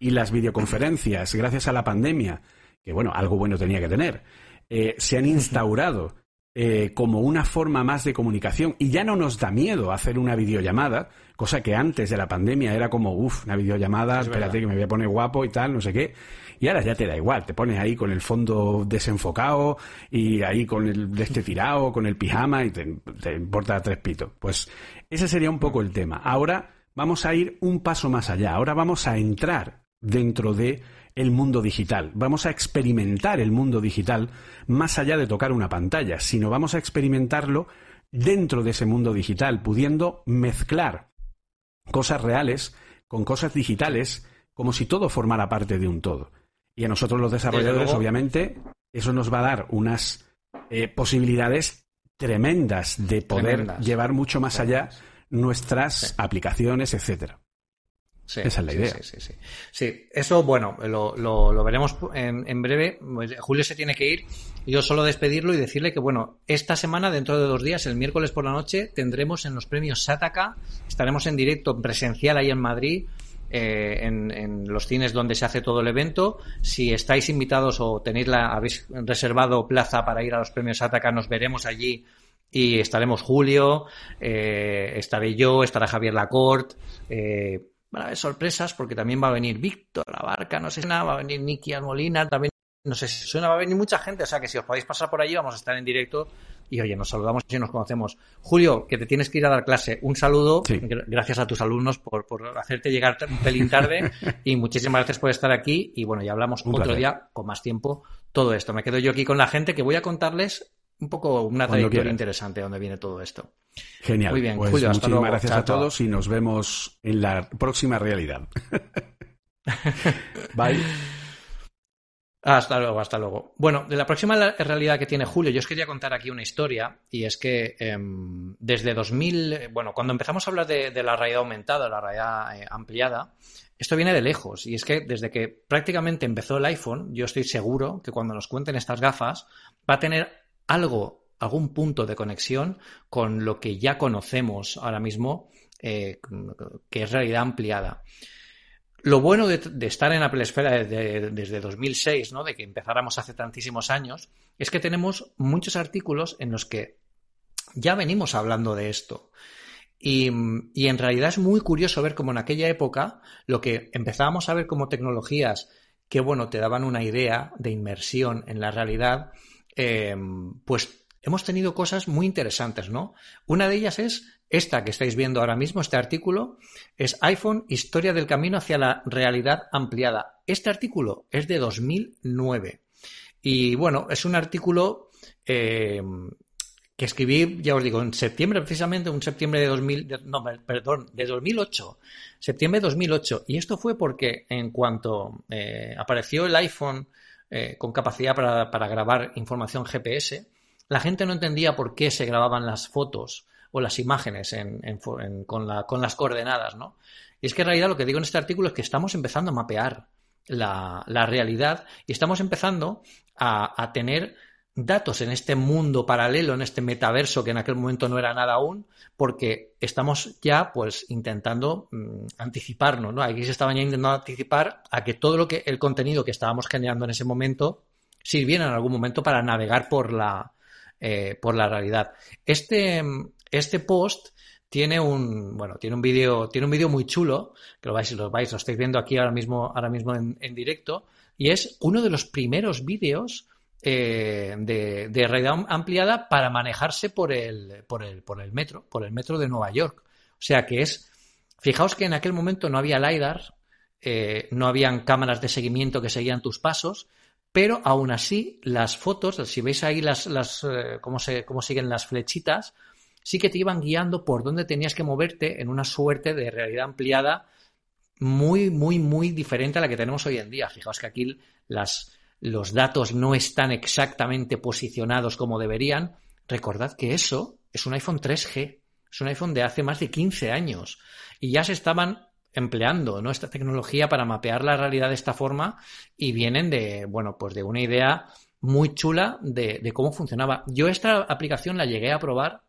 y las videoconferencias gracias a la pandemia que bueno, algo bueno tenía que tener, eh, se han instaurado eh, como una forma más de comunicación y ya no nos da miedo hacer una videollamada, cosa que antes de la pandemia era como, uff, una videollamada, espérate que me voy a poner guapo y tal, no sé qué. Y ahora ya te da igual, te pones ahí con el fondo desenfocado y ahí con el de este tirado, con el pijama y te, te importa tres pitos. Pues ese sería un poco el tema. Ahora vamos a ir un paso más allá, ahora vamos a entrar dentro de el mundo digital, vamos a experimentar el mundo digital más allá de tocar una pantalla, sino vamos a experimentarlo dentro de ese mundo digital, pudiendo mezclar cosas reales con cosas digitales, como si todo formara parte de un todo. Y a nosotros los desarrolladores, obviamente, eso nos va a dar unas eh, posibilidades tremendas de poder llevar mucho más allá nuestras aplicaciones, etcétera. Esa es la idea. Sí, sí, sí, eso, bueno, lo, lo, veremos en, breve. Pues, Julio se tiene que ir. Yo solo despedirlo y decirle que, bueno, esta semana, dentro de dos días, el miércoles por la noche, tendremos en los premios Sataka, estaremos en directo presencial ahí en Madrid. Eh, en, los cines donde se hace todo el evento. Si estáis invitados o tenéis la, habéis reservado plaza para ir a los premios Sataka, nos veremos allí y estaremos Julio, eh, estaré yo, estará Javier Lacorte, eh, van a haber sorpresas porque también va a venir Víctor La Barca, no sé si nada, va a venir Nicky Almolina, también no sé si suena, va a venir mucha gente, o sea que si os podéis pasar por allí vamos a estar en directo y oye, nos saludamos y nos conocemos. Julio, que te tienes que ir a dar clase, un saludo, gracias a tus alumnos por, hacerte llegar un pelín tarde <laughs> y muchísimas gracias por estar aquí y bueno, ya hablamos otro día con más tiempo todo esto. Me quedo yo aquí con la gente que voy a contarles un poco una trayectoria interesante donde viene todo esto. Genial. Muy bien, pues muchísimas gracias a todos y nos vemos en la próxima realidad. <laughs> Bye. Hasta luego, hasta luego. Bueno, de la próxima realidad que tiene Julio, yo os quería contar aquí una historia y es que em, desde 2000, bueno, cuando empezamos a hablar de, la realidad aumentada, la realidad eh, ampliada, esto viene de lejos y es que desde que prácticamente empezó el iPhone, yo estoy seguro que cuando nos cuenten estas gafas va a tener algo, algún punto de conexión con lo que ya conocemos ahora mismo, eh, que es realidad ampliada. Lo bueno de, estar en Apple Esfera desde, 2006, ¿no? de que empezáramos hace tantísimos años, es que tenemos muchos artículos en los que ya venimos hablando de esto. Y, en realidad es muy curioso ver cómo en aquella época lo que empezábamos a ver como tecnologías que, bueno, te daban una idea de inmersión en la realidad, eh, pues hemos tenido cosas muy interesantes, ¿no? Una de ellas es esta que estáis viendo ahora mismo, este artículo, es iPhone, Historia del Camino hacia la Realidad Ampliada. Este artículo es de 2009. Y bueno, es un artículo eh, que escribí, ya os digo, en septiembre, precisamente, un septiembre de 2000, no, perdón, de 2008, septiembre de 2008. Y esto fue porque en cuanto eh, apareció el iPhone eh, con capacidad para, para, grabar información GPS, la gente no entendía por qué se grababan las fotos o las imágenes con, las coordenadas, ¿no? Y es que en realidad lo que digo en este artículo es que estamos empezando a mapear la, realidad y estamos empezando a, tener datos en este mundo paralelo, en este metaverso que en aquel momento no era nada aún, porque estamos ya pues intentando mm, anticiparnos, ¿no? Aquí se estaban ya intentando anticipar a que todo lo que el contenido que estábamos generando en ese momento sirviera en algún momento para navegar por la eh, por la realidad. Este este post tiene un, bueno, tiene un vídeo, tiene un vídeo muy chulo, que lo vais, lo vais, lo estáis viendo aquí ahora mismo, ahora mismo en, directo, y es uno de los primeros vídeos eh, de, realidad ampliada para manejarse por el, por el, por el metro, por el metro de Nueva York. O sea que es, fijaos que en aquel momento no había LiDAR, eh, no habían cámaras de seguimiento que seguían tus pasos, pero aún así las fotos, si veis ahí las, las eh, cómo, se, cómo siguen las flechitas, sí que te iban guiando por dónde tenías que moverte en una suerte de realidad ampliada muy, muy, muy diferente a la que tenemos hoy en día. Fijaos que aquí las, los datos no están exactamente posicionados como deberían. Recordad que eso es un iPhone 3G, es un iPhone de hace más de 15 años y ya se estaban empleando ¿no? esta tecnología para mapear la realidad de esta forma y vienen de, bueno, pues de una idea muy chula de, cómo funcionaba. Yo esta aplicación la llegué a probar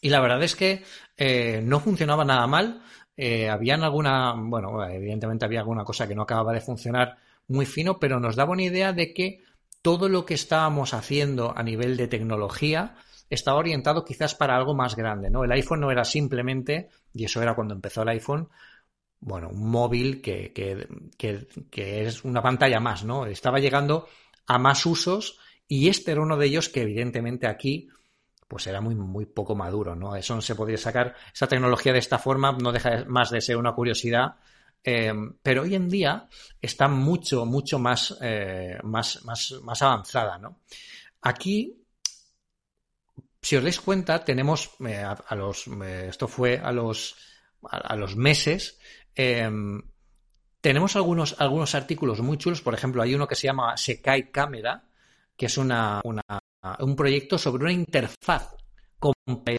y la verdad es que eh, no funcionaba nada mal. Eh, habían alguna, bueno, evidentemente había alguna cosa que no acababa de funcionar muy fino, pero nos daba una idea de que todo lo que estábamos haciendo a nivel de tecnología estaba orientado quizás para algo más grande, ¿no? El iPhone no era simplemente, y eso era cuando empezó el iPhone, bueno, un móvil que, que, que, es una pantalla más, ¿no? Estaba llegando a más usos y este era uno de ellos que evidentemente aquí pues era muy, muy poco maduro, ¿no? Eso no se podría sacar, esa tecnología de esta forma no deja más de ser una curiosidad, eh, pero hoy en día está mucho, mucho más, eh, más, más, más avanzada, ¿no? Aquí, si os dais cuenta, tenemos eh, a, los, esto fue a los, a, los meses, tenemos algunos, algunos artículos muy chulos, por ejemplo, hay uno que se llama Sekai Camera, que es una, una un proyecto sobre una interfaz completa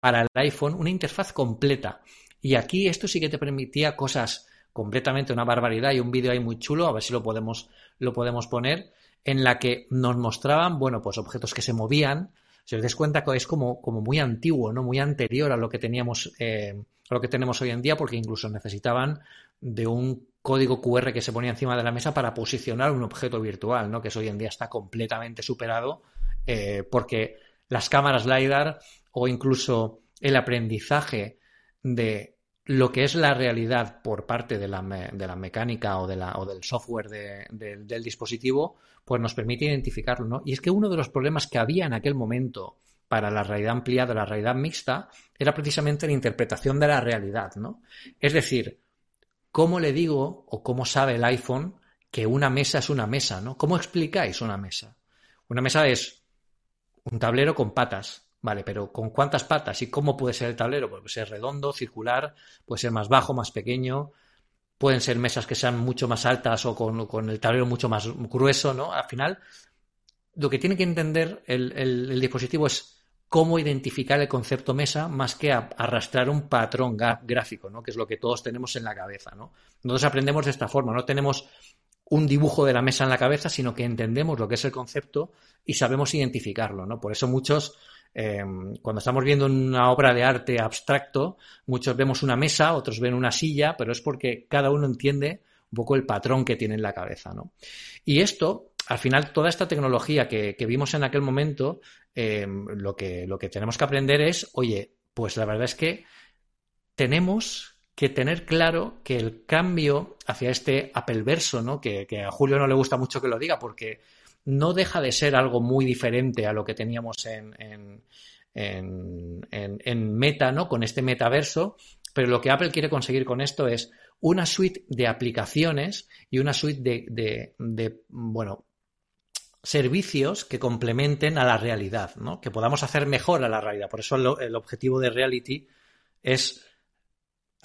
para el iPhone, una interfaz completa. Y aquí esto sí que te permitía cosas completamente una barbaridad y un vídeo ahí muy chulo, a ver si lo podemos, lo podemos poner, en la que nos mostraban, bueno, pues objetos que se movían. Si os dais cuenta que es como, como muy antiguo, ¿no? Muy anterior a lo que teníamos, eh, lo que tenemos hoy en día, porque incluso necesitaban de un código QR que se ponía encima de la mesa para posicionar un objeto virtual, ¿no? que eso hoy en día está completamente superado eh, porque las cámaras LiDAR o incluso el aprendizaje de lo que es la realidad por parte de la, de la mecánica o, de la, o del software del dispositivo, pues nos permite identificarlo. ¿no? Y es que uno de los problemas que había en aquel momento para la realidad ampliada, la realidad mixta, era precisamente la interpretación de la realidad. ¿no? Es decir, ¿cómo le digo o cómo sabe el iPhone que una mesa es una mesa, ¿no? ¿Cómo explicáis una mesa? Una mesa es un tablero con patas, vale, pero ¿con cuántas patas? ¿Y cómo puede ser el tablero? Puede ser redondo, circular, puede ser más bajo, más pequeño. pueden ser mesas que sean mucho más altas o con, el tablero mucho más grueso, ¿no? Al final, lo que tiene que entender el, dispositivo es cómo identificar el concepto mesa más que arrastrar un patrón gráfico, ¿no? Que es lo que todos tenemos en la cabeza, ¿no? Nosotros aprendemos de esta forma, no tenemos un dibujo de la mesa en la cabeza, sino que entendemos lo que es el concepto y sabemos identificarlo, ¿no? Por eso muchos Em, cuando estamos viendo una obra de arte abstracto, muchos vemos una mesa, otros ven una silla, pero es porque cada uno entiende un poco el patrón que tiene en la cabeza, ¿no? Y esto, al final, toda esta tecnología que, vimos en aquel momento, em, lo, que, lo que tenemos que aprender es, oye, pues la verdad es que tenemos que tener claro que el cambio hacia este Apple verso, ¿no? Que, que, a Julio no le gusta mucho que lo diga porque no deja de ser algo muy diferente a lo que teníamos en, en, en, Meta, ¿no? Con este metaverso, pero lo que Apple quiere conseguir con esto es una suite de aplicaciones y una suite de, de, bueno, servicios que complementen a la realidad, ¿no? Que podamos hacer mejor a la realidad. Por eso el objetivo de Reality es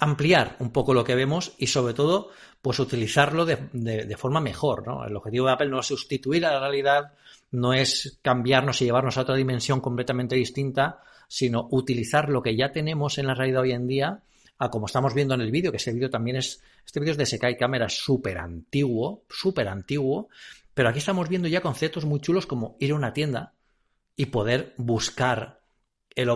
ampliar un poco lo que vemos y sobre todo pues utilizarlo de, forma mejor. El objetivo de Apple no es sustituir a la realidad, no es cambiarnos y llevarnos a otra dimensión completamente distinta, sino utilizar lo que ya tenemos en la realidad hoy en día, a como estamos viendo en el vídeo, que ese vídeo también es, este vídeo es de Sekai Camera súper antiguo, súper antiguo, pero aquí estamos viendo ya conceptos muy chulos como ir a una tienda y poder buscar el,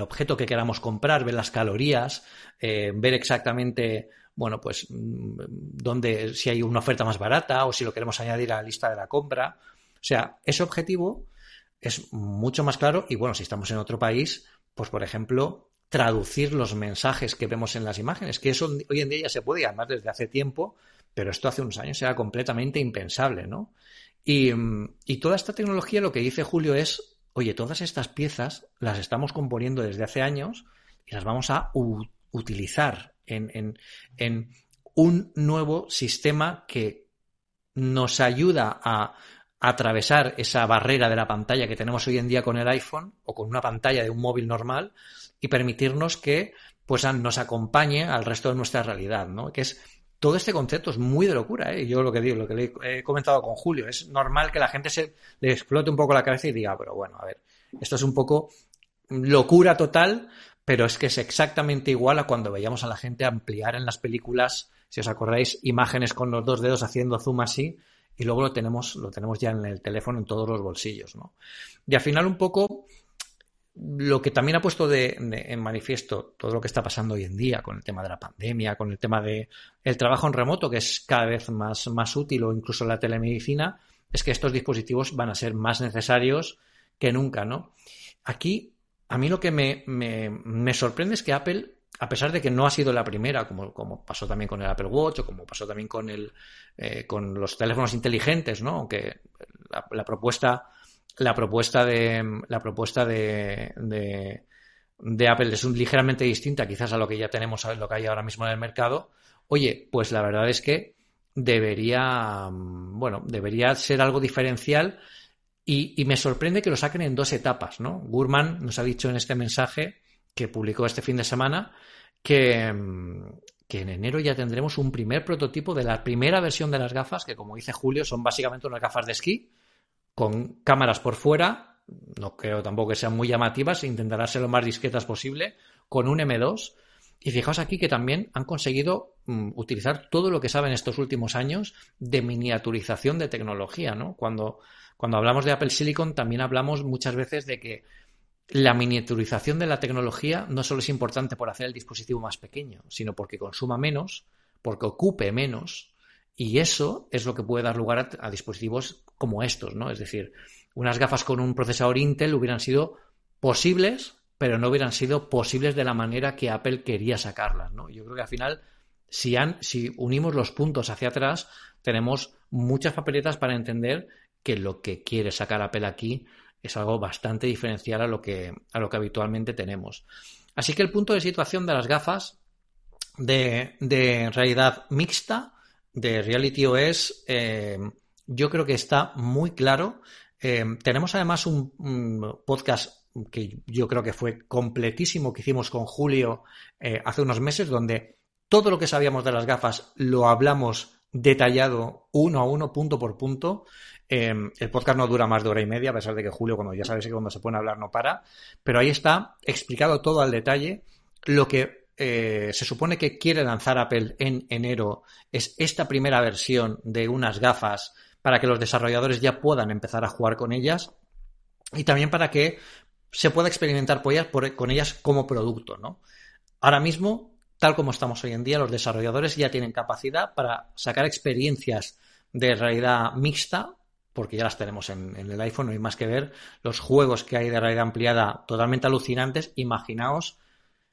objeto que queramos comprar, ver las calorías, eh, ver exactamente, bueno, pues mm, dónde, si hay una oferta más barata o si lo queremos añadir a la lista de la compra. O sea, ese objetivo es mucho más claro y bueno, si estamos en otro país, pues por ejemplo, traducir los mensajes que vemos en las imágenes, que eso hoy en día ya se puede, además desde hace tiempo, pero esto hace unos años era completamente impensable, ¿no? Y, mm, y toda esta tecnología lo que dice Julio es oye, todas estas piezas las estamos componiendo desde hace años y las vamos a utilizar en, un nuevo sistema que nos ayuda a atravesar esa barrera de la pantalla que tenemos hoy en día con el iPhone o con una pantalla de un móvil normal y permitirnos que pues nos acompañe al resto de nuestra realidad, ¿no? Que es todo este concepto es muy de locura, ¿eh? Yo lo que digo, lo que le he comentado con Julio, es normal que la gente se le explote un poco la cabeza y diga, pero bueno, a ver, esto es un poco locura total, pero es que es exactamente igual a cuando veíamos a la gente ampliar en las películas, si os acordáis, imágenes con los dos dedos haciendo zoom así, y luego lo tenemos, lo tenemos ya en el teléfono en todos los bolsillos, ¿no? Y al final un poco lo que también ha puesto de, en manifiesto todo lo que está pasando hoy en día con el tema de la pandemia, con el tema de el trabajo en remoto, que es cada vez más, más útil, o incluso la telemedicina, es que estos dispositivos van a ser más necesarios que nunca, ¿no? Aquí, a mí lo que me, me, sorprende es que Apple, a pesar de que no ha sido la primera, como, como pasó también con el Apple Watch o como pasó también con, el, eh, con los teléfonos inteligentes, ¿no? Aunque la propuesta la propuesta de la propuesta de, de, Apple es un, ligeramente distinta quizás a lo que ya tenemos, a lo que hay ahora mismo en el mercado, oye, pues la verdad es que debería, bueno, debería ser algo diferencial y, y, me sorprende que lo saquen en dos etapas, ¿no? Gurman nos ha dicho en este mensaje que publicó este fin de semana que, que en enero ya tendremos un primer prototipo de la primera versión de las gafas, que como dice Julio, son básicamente unas gafas de esquí, con cámaras por fuera, no creo tampoco que sean muy llamativas, intentará ser lo más discretas posible, con un M2. Y fijaos aquí que también han conseguido mm, utilizar todo lo que saben estos últimos años de miniaturización de tecnología, ¿no? Cuando, cuando hablamos de Apple Silicon también hablamos muchas veces de que la miniaturización de la tecnología no solo es importante por hacer el dispositivo más pequeño, sino porque consuma menos, porque ocupe menos, y eso es lo que puede dar lugar a, dispositivos como estos, ¿no? Es decir, unas gafas con un procesador Intel hubieran sido posibles, pero no hubieran sido posibles de la manera que Apple quería sacarlas, ¿no? Yo creo que al final, si, han, si unimos los puntos hacia atrás, tenemos muchas papeletas para entender que lo que quiere sacar Apple aquí es algo bastante diferencial a lo que, a lo que habitualmente tenemos. Así que el punto de situación de las gafas de, de realidad mixta de Reality OS eh, yo creo que está muy claro. Eh, tenemos además un, podcast que yo creo que fue completísimo que hicimos con Julio eh, hace unos meses, donde todo lo que sabíamos de las gafas lo hablamos detallado uno a uno, punto por punto. El podcast no dura más de hora y media, a pesar de que Julio, cuando ya sabes que cuando se pone a hablar no para, pero ahí está explicado todo al detalle. Lo que eh, se supone que quiere lanzar Apple en enero es esta primera versión de unas gafas para que los desarrolladores ya puedan empezar a jugar con ellas y también para que se pueda experimentar con ellas como producto, ¿no? Ahora mismo, tal como estamos hoy en día, los desarrolladores ya tienen capacidad para sacar experiencias de realidad mixta, porque ya las tenemos en, el iPhone, no hay más que ver los juegos que hay de realidad ampliada totalmente alucinantes. Imaginaos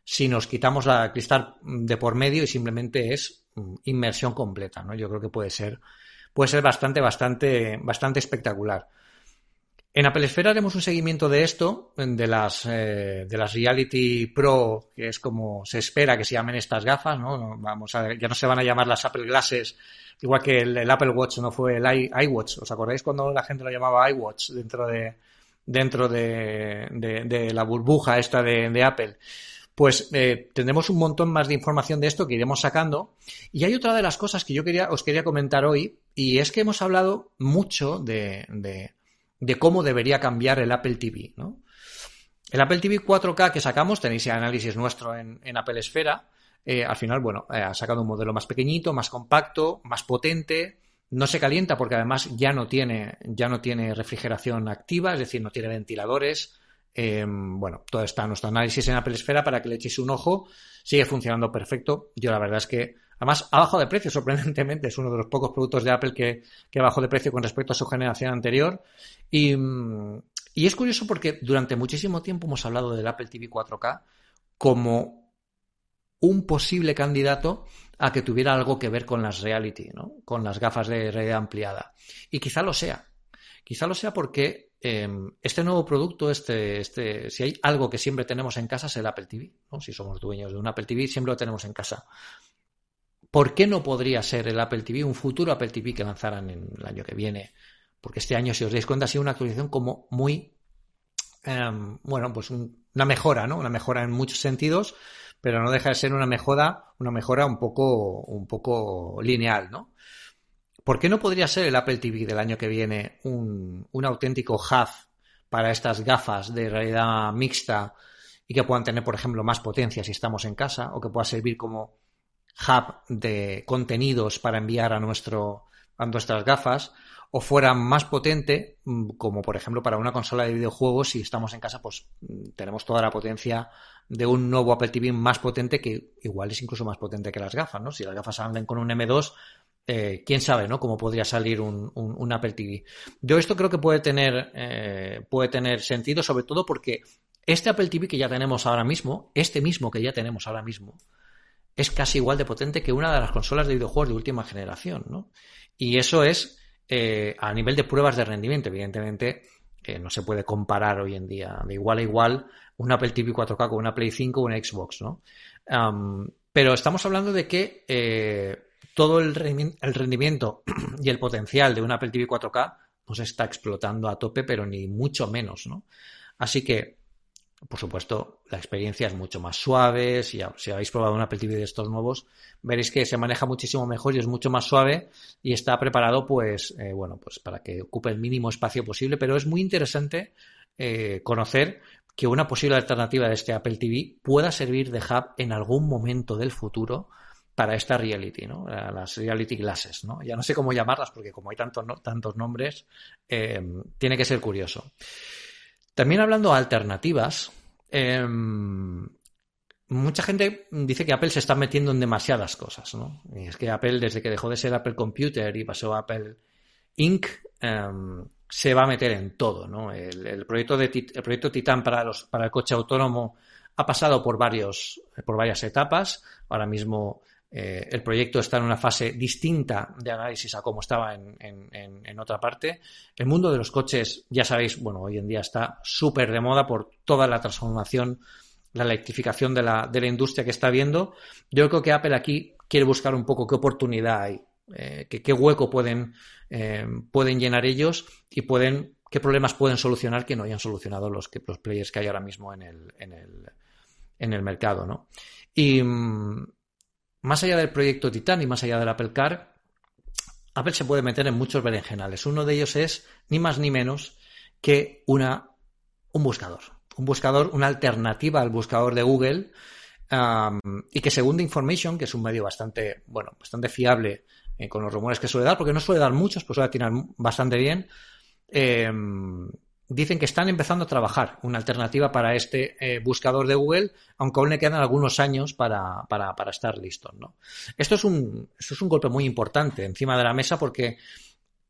si nos quitamos la cristal de por medio y simplemente es mm, inmersión completa, ¿no? Yo creo que puede ser, puede ser bastante, bastante, bastante espectacular. En Apple Esfera haremos un seguimiento de esto, de las, eh, de las Reality Pro, que es como se espera que se llamen estas gafas, ¿no? Vamos a, ya no se van a llamar las Apple Glasses, igual que el, Apple Watch no fue el iWatch. ¿Os acordáis cuando la gente lo llamaba iWatch dentro de, dentro de, de, la burbuja esta de, Apple? Pues eh, tendremos un montón más de información de esto que iremos sacando. Y hay otra de las cosas que yo os quería comentar hoy, y es que hemos hablado mucho de cómo debería cambiar el Apple TV. El Apple TV 4K que sacamos, tenéis el análisis nuestro en, Apple Esfera, eh, al final, bueno, eh, ha sacado un modelo más pequeñito, más compacto, más potente, no se calienta porque además ya no tiene, ya no tiene refrigeración activa, es decir, no tiene ventiladores. Eh, bueno, todo está nuestro análisis en Apple Esfera para que le echéis un ojo. Sigue funcionando perfecto. Yo la verdad es que Además, ha bajado de precio, <laughs> sorprendentemente. Es uno de los pocos productos de Apple que, que bajó de precio con respecto a su generación anterior. Y, y, es curioso porque durante muchísimo tiempo hemos hablado del Apple TV 4K como un posible candidato a que tuviera algo que ver con las reality, ¿no? con las gafas de realidad ampliada. Y quizá lo sea. Quizá lo sea porque em, este nuevo producto, este, este, si hay algo que siempre tenemos en casa es el Apple TV. ¿no? Si somos dueños de un Apple TV, siempre lo tenemos en casa. ¿Por qué no podría ser el Apple TV, un futuro Apple TV que lanzaran en el año que viene? Porque este año, si os dais cuenta, ha sido una actualización como muy, em, bueno, pues una mejora, ¿no? Una mejora en muchos sentidos, pero no deja de ser una mejora, una mejora un poco, un poco lineal, ¿no? ¿Por qué no podría ser el Apple TV del año que viene un, un auténtico hub para estas gafas de realidad mixta y que puedan tener, por ejemplo, más potencia si estamos en casa o que pueda servir como hub de contenidos para enviar a, nuestro, a nuestras gafas o fuera más potente, mm, como por ejemplo para una consola de videojuegos, si estamos en casa, pues mm, tenemos toda la potencia de un nuevo Apple TV más potente que igual es incluso más potente que las gafas, ¿no? Si las gafas andan con un M2, eh, quién sabe, ¿no? Cómo podría salir un, Apple TV. Yo esto creo que puede tener, eh, puede tener sentido, sobre todo porque este Apple TV que ya tenemos ahora mismo, este mismo que ya tenemos ahora mismo, es casi igual de potente que una de las consolas de videojuegos de última generación, ¿no? Y eso es eh, a nivel de pruebas de rendimiento, evidentemente no se puede comparar hoy en día de igual a igual un Apple TV 4K con una Play 5 o una Xbox, ¿no? pero estamos hablando de que todo el, rendimiento <clears throat> y el potencial de un Apple TV 4K no se está explotando a tope, pero ni mucho menos, ¿no? Así que por supuesto, la experiencia es mucho más suave. Si, habéis probado un Apple TV de estos nuevos, veréis que se maneja muchísimo mejor y es mucho más suave y está preparado, pues, eh, bueno, pues para que ocupe el mínimo espacio posible. Pero es muy interesante eh, conocer que una posible alternativa de este Apple TV pueda servir de hub en algún momento del futuro para esta reality, ¿no? Las reality glasses, ¿no? Ya no sé cómo llamarlas porque como hay tantos, tantos nombres, eh, tiene que ser curioso. También hablando de alternativas, em, mucha gente dice que Apple se está metiendo en demasiadas cosas, ¿no? Y es que Apple, desde que dejó de ser Apple Computer y pasó a Apple Inc., em, se va a meter en todo, ¿no? El, proyecto de el proyecto Titan para los para el coche autónomo ha pasado por varios por varias etapas. Ahora mismo eh, el proyecto está en una fase distinta de análisis a como estaba en, otra parte. El mundo de los coches, ya sabéis, bueno, hoy en día está súper de moda por toda la transformación, la electrificación de la, de la industria que está viendo. Yo creo que Apple aquí quiere buscar un poco qué oportunidad hay, eh, qué hueco pueden, eh, pueden llenar ellos y pueden, qué problemas pueden solucionar que no hayan solucionado los, los players que hay ahora mismo en el, en el, en el mercado, ¿no? Y, mm, más allá del proyecto Titan y más allá del Apple Car, Apple se puede meter en muchos berenjenales. Uno de ellos es ni más ni menos que una, un buscador. Un buscador, una alternativa al buscador de Google y que según The Information, que es un medio bastante, bueno, bastante fiable eh, con los rumores que suele dar, porque no suele dar muchos, pues suele tirar bastante bien, em, dicen que están empezando a trabajar una alternativa para este eh, buscador de Google, aunque aún le quedan algunos años para, para, para estar listos. ¿no? Esto, es un, esto es un golpe muy importante encima de la mesa porque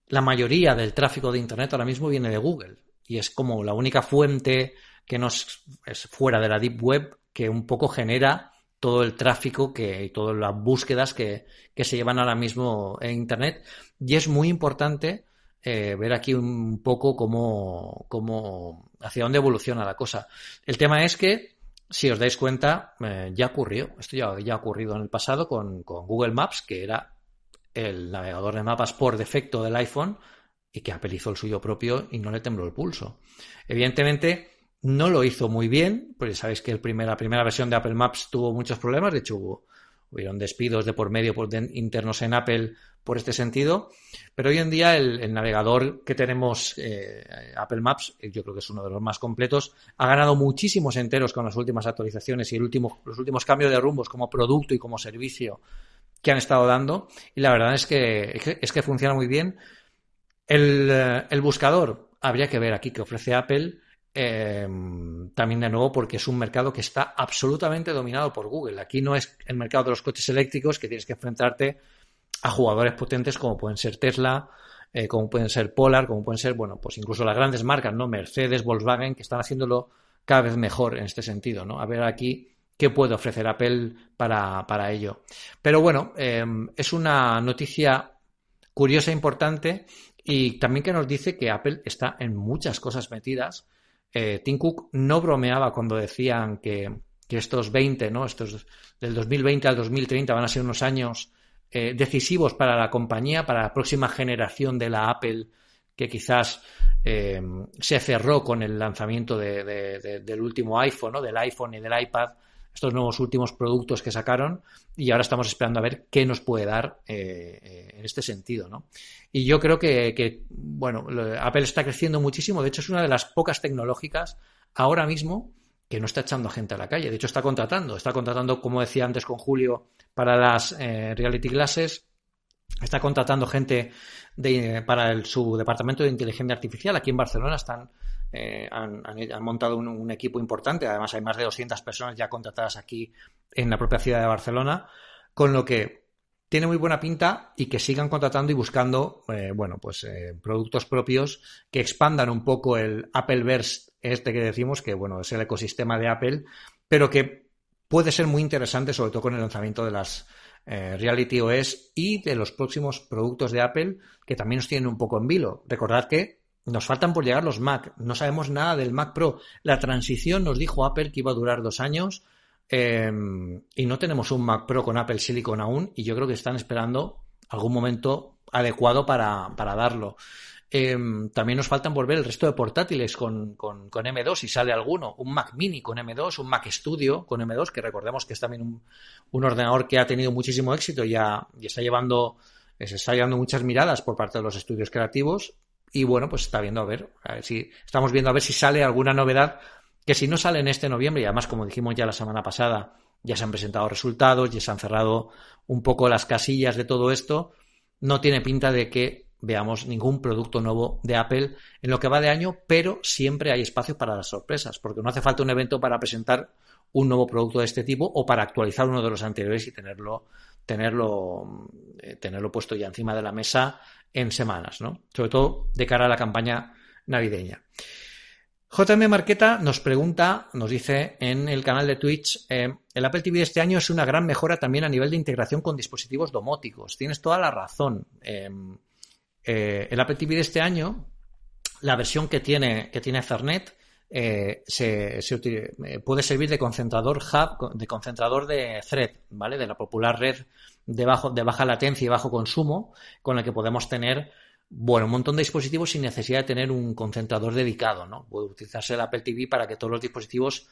la mayoría del tráfico de Internet ahora mismo viene de Google y es como la única fuente que no es, fuera de la Deep Web que un poco genera todo el tráfico que, y todas las búsquedas que, que se llevan ahora mismo en Internet. Y es muy importante eh, ver aquí un poco cómo, cómo, hacia dónde evoluciona la cosa. El tema es que, si os dais cuenta, eh, ya ocurrió, esto ya, ya, ha ocurrido en el pasado con, con, Google Maps, que era el navegador de mapas por defecto del iPhone y que Apple hizo el suyo propio y no le tembló el pulso. Evidentemente, no lo hizo muy bien, porque sabéis que el la primera versión de Apple Maps tuvo muchos problemas, de hecho hubo, hubieron despidos de por medio internos en Apple por este sentido, pero hoy en día el, navegador que tenemos, eh, Apple Maps, eh, yo creo que es uno de los más completos, ha ganado muchísimos enteros con las últimas actualizaciones y los últimos cambios de rumbos como producto y como servicio que han estado dando, y la verdad es que, es que funciona muy bien. Eh, el buscador, habría que ver aquí qué ofrece Apple Em, también de nuevo porque es un mercado que está absolutamente dominado por Google. Aquí no es el mercado de los coches eléctricos que tienes que enfrentarte a jugadores potentes como pueden ser Tesla, eh, como pueden ser Polar, como pueden ser, bueno, pues incluso las grandes marcas, ¿no? Mercedes, Volkswagen, que están haciéndolo cada vez mejor en este sentido, ¿no? A ver aquí qué puede ofrecer Apple para, para ello. Pero bueno, em, es una noticia curiosa e importante y también que nos dice que Apple está en muchas cosas metidas eh, Tim Cook no bromeaba cuando decían que, estos 20, ¿no? Estos del 2020 al 2030 van a ser unos años eh, decisivos para la compañía, para la próxima generación de la Apple, que quizás eh, se cerró con el lanzamiento del último iPhone, ¿no? Del iPhone y del iPad estos nuevos últimos productos que sacaron y ahora estamos esperando a ver qué nos puede dar eh, eh, en este sentido, ¿no? Y yo creo que, bueno, Apple está creciendo muchísimo, de hecho es una de las pocas tecnológicas ahora mismo que no está echando gente a la calle, de hecho está contratando, está contratando, como decía antes con Julio, para las eh, reality classes, está contratando gente para su departamento de inteligencia artificial. Aquí en Barcelona están eh, han, montado un, equipo importante. Además, hay más de 200 personas ya contratadas aquí en la propia ciudad de Barcelona, con lo que tiene muy buena pinta y que sigan contratando y buscando, eh, bueno, pues eh, productos propios que expandan un poco el Appleverse este que decimos, que bueno, es el ecosistema de Apple, pero que puede ser muy interesante, sobre todo con el lanzamiento de las Reality OS y de los próximos productos de Apple que también nos tienen un poco en vilo. Recordad que nos faltan por llegar los Mac. No sabemos nada del Mac Pro. La transición nos dijo Apple que iba a durar dos años. Em, y no tenemos un Mac Pro con Apple Silicon aún. Y yo creo que están esperando algún momento adecuado para, darlo. Em, también nos faltan por ver el resto de portátiles con, con, M2, si sale alguno. Un Mac Mini con M2, un Mac Studio con M2, que recordemos que es también un, un ordenador que ha tenido muchísimo éxito y, y está llevando, se está llevando muchas miradas por parte de los estudios creativos y bueno, pues está viendo a ver, a ver si estamos viendo a ver si sale alguna novedad que si no sale en este noviembre, y además como dijimos ya la semana pasada, ya se han presentado resultados, ya se han cerrado un poco las casillas de todo esto, no tiene pinta de que veamos ningún producto nuevo de Apple en lo que va de año, pero siempre hay espacio para las sorpresas, porque no hace falta un evento para presentar un nuevo producto de este tipo o para actualizar uno de los anteriores y tenerlo tenerlo eh, tenerlo puesto ya encima de la mesa en semanas, ¿no? Sobre todo de cara a la campaña navideña. JM Marqueta nos pregunta, nos dice en el canal de Twitch, eh, el Apple TV de este año es una gran mejora también a nivel de integración con dispositivos domóticos. Tienes toda la razón. Em, eh, el Apple TV de este año, la versión que tiene, que tiene Ethernet, eh, se, puede servir de concentrador hub, de concentrador de thread, ¿vale? De la popular red de, de baja latencia y bajo consumo, con la que podemos tener bueno, un montón de dispositivos sin necesidad de tener un concentrador dedicado, ¿no? Puede utilizarse el Apple TV para que todos los dispositivos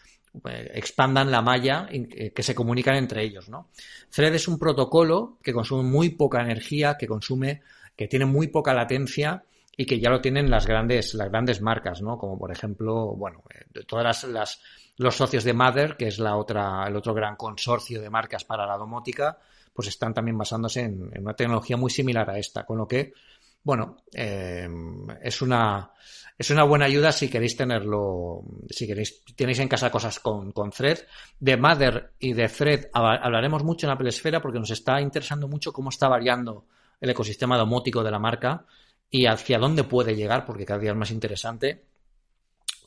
eh, expandan la malla eh, que se comunican entre ellos, ¿no? Thread es un protocolo que consume muy poca energía, que consume, que tiene muy poca latencia y que ya lo tienen las grandes, las grandes marcas, ¿no? Como por ejemplo, bueno, eh, todas las, los socios de Mother, que es la otra, el otro gran consorcio de marcas para la domótica, pues están también basándose en, una tecnología muy similar a esta, con lo que, bueno, es una es una buena ayuda si queréis tenerlo, si queréis, tenéis en casa cosas con, con Thread. De Mother y de Thread hablaremos mucho en Apple Esfera porque nos está interesando mucho cómo está variando el ecosistema domótico de la marca y hacia dónde puede llegar, porque cada día es más interesante.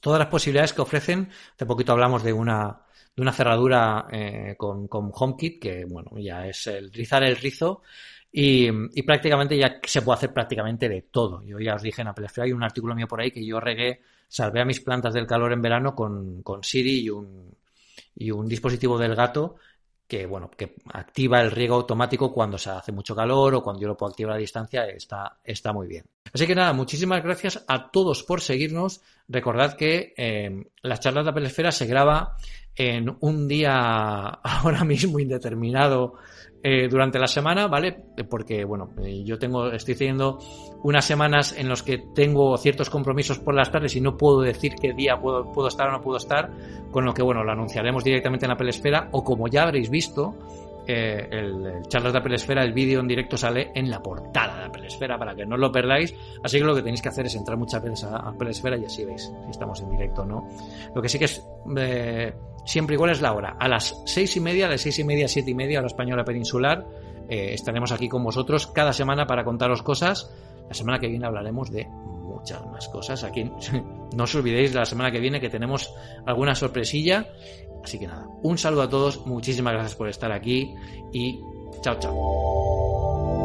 Todas las posibilidades que ofrecen, hace poquito hablamos de una, de una cerradura eh, con, con HomeKit, que bueno, ya es el rizar el rizo y, prácticamente ya se puede hacer prácticamente de todo. Yo ya os dije en Apple hay un artículo mío por ahí que yo regué, salvé a mis plantas del calor en verano con, con Siri y un, y un dispositivo del gato que bueno, que activa el riego automático cuando se hace mucho calor o cuando yo lo puedo activar a distancia, está, está muy bien. Así que nada, muchísimas gracias a todos por seguirnos. Recordad que eh, las charlas de Apple Esfera se graba en un día <laughs> ahora mismo indeterminado eh, durante la semana, ¿vale? Porque, bueno, eh, yo tengo, estoy teniendo unas semanas en las que tengo ciertos compromisos por las tardes y no puedo decir qué día puedo, puedo estar o no puedo estar, con lo que, bueno, lo anunciaremos directamente en la Pelesfera o como ya habréis visto, eh, el, charlas de Apple Esfera, el vídeo en directo sale en la portada de Apple Esfera para que no lo perdáis. Así que lo que tenéis que hacer es entrar muchas veces a Apple Esfera y así veis si estamos en directo o no. Lo que sí que es eh, siempre igual es la hora. A las seis y media, a las seis y media, siete y media, a la española peninsular, eh, estaremos aquí con vosotros cada semana para contaros cosas. La semana que viene hablaremos de muchas más cosas. Aquí <laughs> no os olvidéis la semana que viene que tenemos alguna sorpresilla Así que nada, un saludo a todos, muchísimas gracias por estar aquí y chao, chao.